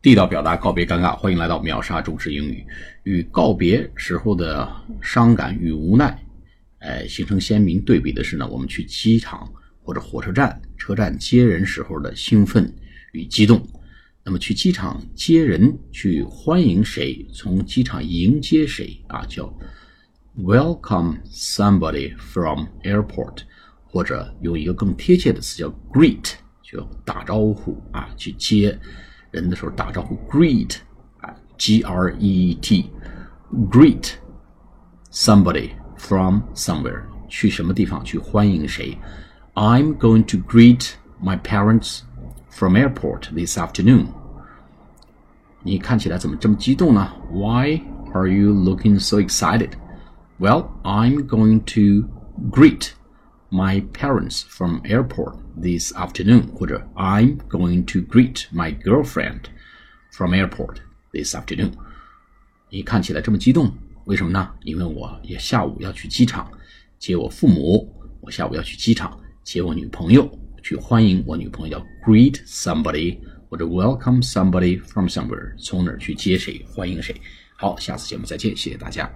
地道表达告别尴尬，欢迎来到秒杀中式英语。与告别时候的伤感与无奈，哎，形成鲜明对比的是呢，我们去机场或者火车站、车站接人时候的兴奋与激动。那么去机场接人，去欢迎谁，从机场迎接谁啊，叫 welcome somebody from airport，或者用一个更贴切的词叫 greet，就打招呼啊，去接。人的时候打招呼，greet 啊，G R E E T，greet somebody from somewhere，去什么地方去欢迎谁？I'm going to greet my parents from airport this afternoon。你看起来怎么这么激动呢？Why are you looking so excited? Well, I'm going to greet my parents from airport this afternoon，或者 I'm going to greet my girlfriend from airport this afternoon。你看起来这么激动，为什么呢？因为我也下午要去机场接我父母，我下午要去机场接我女朋友，去欢迎我女朋友，叫 greet somebody 或者 welcome somebody from somewhere，从哪儿去接谁，欢迎谁。好，下次节目再见，谢谢大家。